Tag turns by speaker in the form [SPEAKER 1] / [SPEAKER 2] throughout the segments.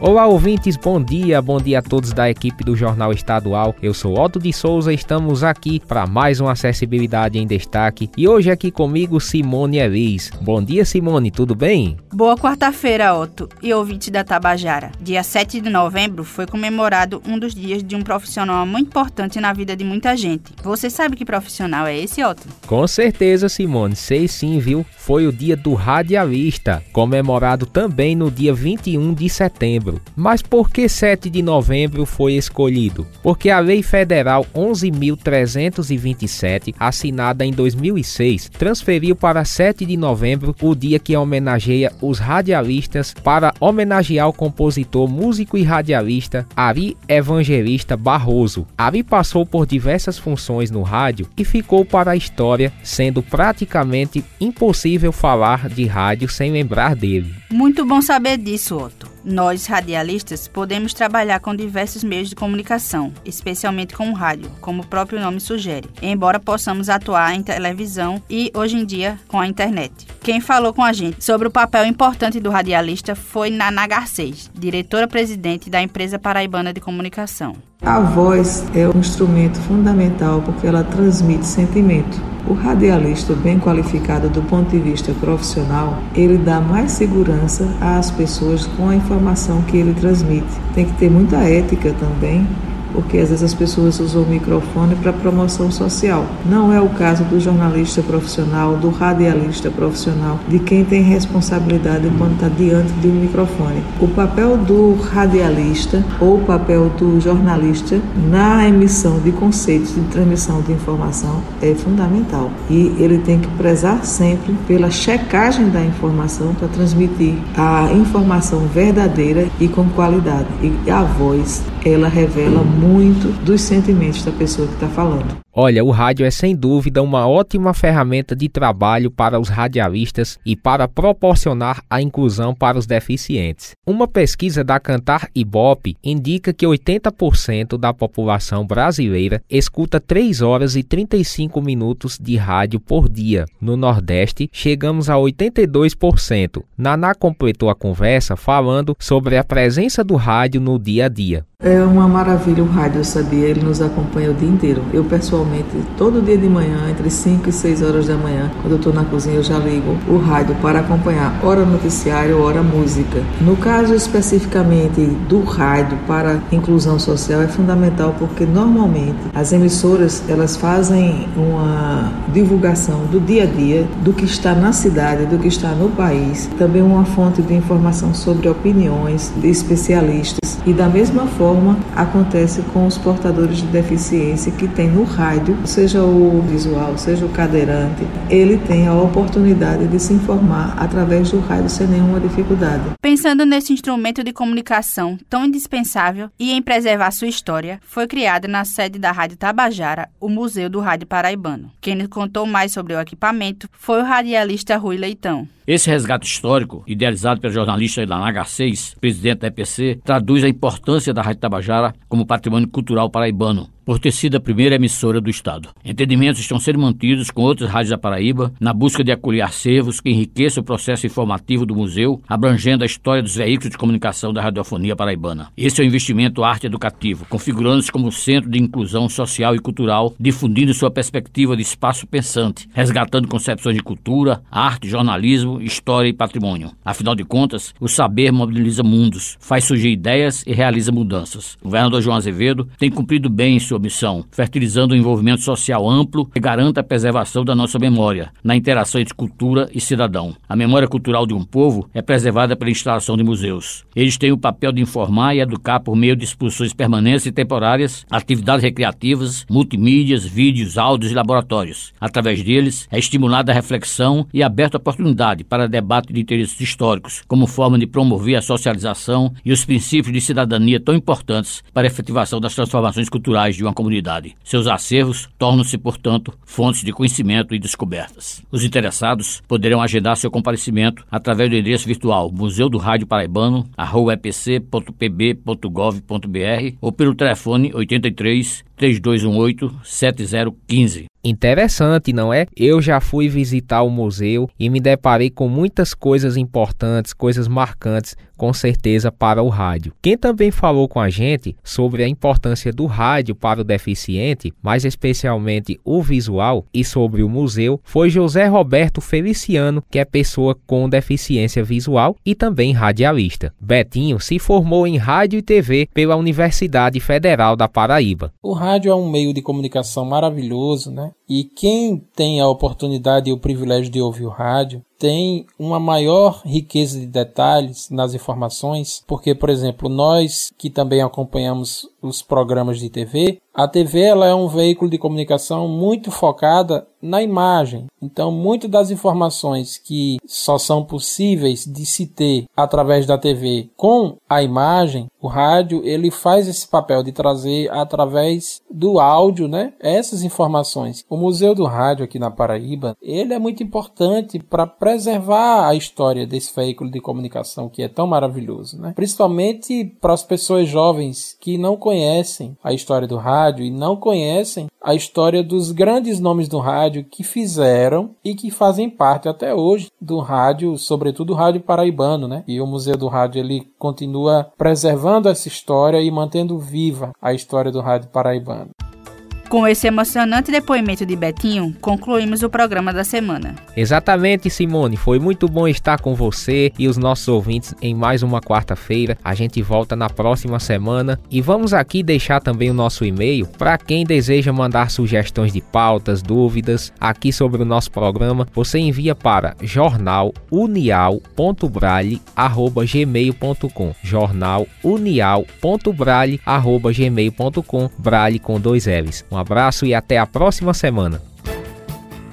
[SPEAKER 1] Olá, ouvintes, bom dia, bom dia a todos da equipe do Jornal Estadual. Eu sou Otto de Souza, estamos aqui para mais uma Acessibilidade em Destaque e hoje aqui comigo Simone Elis. Bom dia, Simone, tudo bem?
[SPEAKER 2] Boa quarta-feira, Otto e ouvintes da Tabajara. Dia 7 de novembro foi comemorado um dos dias de um profissional muito importante na vida de muita gente. Você sabe que profissional é esse, Otto?
[SPEAKER 1] Com certeza, Simone, sei sim, viu? Foi o dia do radialista, comemorado também no dia 21 de setembro novembro. Mas por que 7 de novembro foi escolhido? Porque a Lei Federal 11.327, assinada em 2006, transferiu para 7 de novembro o dia que homenageia os radialistas para homenagear o compositor, músico e radialista Ari Evangelista Barroso. Ari passou por diversas funções no rádio e ficou para a história, sendo praticamente impossível falar de rádio sem lembrar dele.
[SPEAKER 2] Muito bom saber disso, Otto. Nós, radialistas, podemos trabalhar com diversos meios de comunicação, especialmente com o rádio, como o próprio nome sugere, embora possamos atuar em televisão e, hoje em dia, com a internet. Quem falou com a gente sobre o papel importante do radialista foi Naná Garcês, diretora-presidente da empresa paraibana de comunicação.
[SPEAKER 3] A voz é um instrumento fundamental porque ela transmite sentimento. O radialista bem qualificado do ponto de vista profissional, ele dá mais segurança às pessoas com a informação que ele transmite. Tem que ter muita ética também porque às vezes as pessoas usam o microfone para promoção social. Não é o caso do jornalista profissional, do radialista profissional, de quem tem responsabilidade quando está diante de um microfone. O papel do radialista ou o papel do jornalista na emissão de conceitos de transmissão de informação é fundamental e ele tem que prezar sempre pela checagem da informação para transmitir a informação verdadeira e com qualidade. E a voz, ela revela muito dos sentimentos da pessoa que está falando.
[SPEAKER 1] Olha, o rádio é sem dúvida uma ótima ferramenta de trabalho para os radialistas e para proporcionar a inclusão para os deficientes. Uma pesquisa da Cantar Ibope indica que 80% da população brasileira escuta 3 horas e 35 minutos de rádio por dia. No Nordeste, chegamos a 82%. Naná completou a conversa falando sobre a presença do rádio no dia a dia.
[SPEAKER 3] É uma maravilha o rádio, sabia? Ele nos acompanha o dia inteiro. Eu, pessoalmente, todo dia de manhã, entre 5 e 6 horas da manhã, quando eu estou na cozinha, eu já ligo o rádio para acompanhar hora noticiário, hora música. No caso especificamente do rádio para inclusão social, é fundamental porque normalmente as emissoras elas fazem uma divulgação do dia a dia, do que está na cidade, do que está no país, também uma fonte de informação sobre opiniões de especialistas e da mesma forma acontece com os portadores de deficiência que tem no rádio, seja o visual, seja o cadeirante, ele tem a oportunidade de se informar através do rádio sem nenhuma dificuldade.
[SPEAKER 2] Pensando nesse instrumento de comunicação tão indispensável e em preservar sua história, foi criada na sede da Rádio Tabajara o Museu do Rádio Paraibano. Quem nos contou mais sobre o equipamento foi o radialista Rui Leitão.
[SPEAKER 4] Esse resgate histórico, idealizado pelo jornalista Ilana 6 presidente da EPC, traduz a importância da Rádio Tabajara como patrimônio cultural paraibano, por ter sido a primeira emissora do Estado. Entendimentos estão sendo mantidos com outras rádios da Paraíba na busca de acolher acervos que enriqueçam o processo informativo do museu, abrangendo a história dos veículos de comunicação da radiofonia paraibana. Esse é o investimento arte educativo, configurando-se como centro de inclusão social e cultural, difundindo sua perspectiva de espaço pensante, resgatando concepções de cultura, arte, jornalismo, história e patrimônio. Afinal de contas, o saber mobiliza mundos, faz surgir ideias e realiza mudanças. O governador João Azevedo tem cumprido bem sua missão, fertilizando um envolvimento social amplo que garanta a preservação da nossa memória, na interação entre cultura e cidadão. A memória cultural de um povo é preservada pela instalação de museus. Eles têm o papel de informar e educar por meio de exposições permanentes e temporárias, atividades recreativas, multimídias, vídeos, áudios e laboratórios. Através deles, é estimulada a reflexão e aberta a oportunidade para debate de interesses históricos, como forma de promover a socialização e os princípios de cidadania tão importantes para a efetivação das transformações culturais de uma comunidade. Seus acervos tornam-se, portanto, fontes de conhecimento e descobertas. Os interessados poderão agendar seu comparecimento através do endereço virtual Museu do Rádio Paraibano, epc.pb.gov.br ou pelo telefone 83 3218-7015.
[SPEAKER 1] Interessante, não é? Eu já fui visitar o museu e me deparei com muitas coisas importantes, coisas marcantes, com certeza, para o rádio. Quem também falou com a gente sobre a importância do rádio para o deficiente, mais especialmente o visual, e sobre o museu, foi José Roberto Feliciano, que é pessoa com deficiência visual e também radialista. Betinho se formou em rádio e TV pela Universidade Federal da Paraíba.
[SPEAKER 5] O rádio é um meio de comunicação maravilhoso, né? E quem tem a oportunidade e o privilégio de ouvir o rádio tem uma maior riqueza de detalhes nas informações, porque, por exemplo, nós que também acompanhamos os programas de TV, a TV ela é um veículo de comunicação muito focada na imagem. Então, muitas das informações que só são possíveis de se ter através da TV com a imagem, o rádio, ele faz esse papel de trazer através do áudio, né, essas informações. O Museu do Rádio aqui na Paraíba, ele é muito importante para preservar a história desse veículo de comunicação que é tão maravilhoso, né? Principalmente para as pessoas jovens que não conhecem a história do rádio e não conhecem a história dos grandes nomes do rádio que fizeram e que fazem parte até hoje do rádio, sobretudo o rádio paraibano, né? E o Museu do Rádio ele continua preservando essa história e mantendo viva a história do rádio paraibano.
[SPEAKER 2] Com esse emocionante depoimento de Betinho, concluímos o programa da semana.
[SPEAKER 1] Exatamente, Simone. Foi muito bom estar com você e os nossos ouvintes em mais uma quarta-feira. A gente volta na próxima semana e vamos aqui deixar também o nosso e-mail para quem deseja mandar sugestões de pautas, dúvidas aqui sobre o nosso programa. Você envia para jornalunial.brale@gmail.com. jornalunial.brale@gmail.com. Brale com dois L's. Um abraço e até a próxima semana.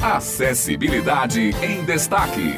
[SPEAKER 6] Acessibilidade em Destaque.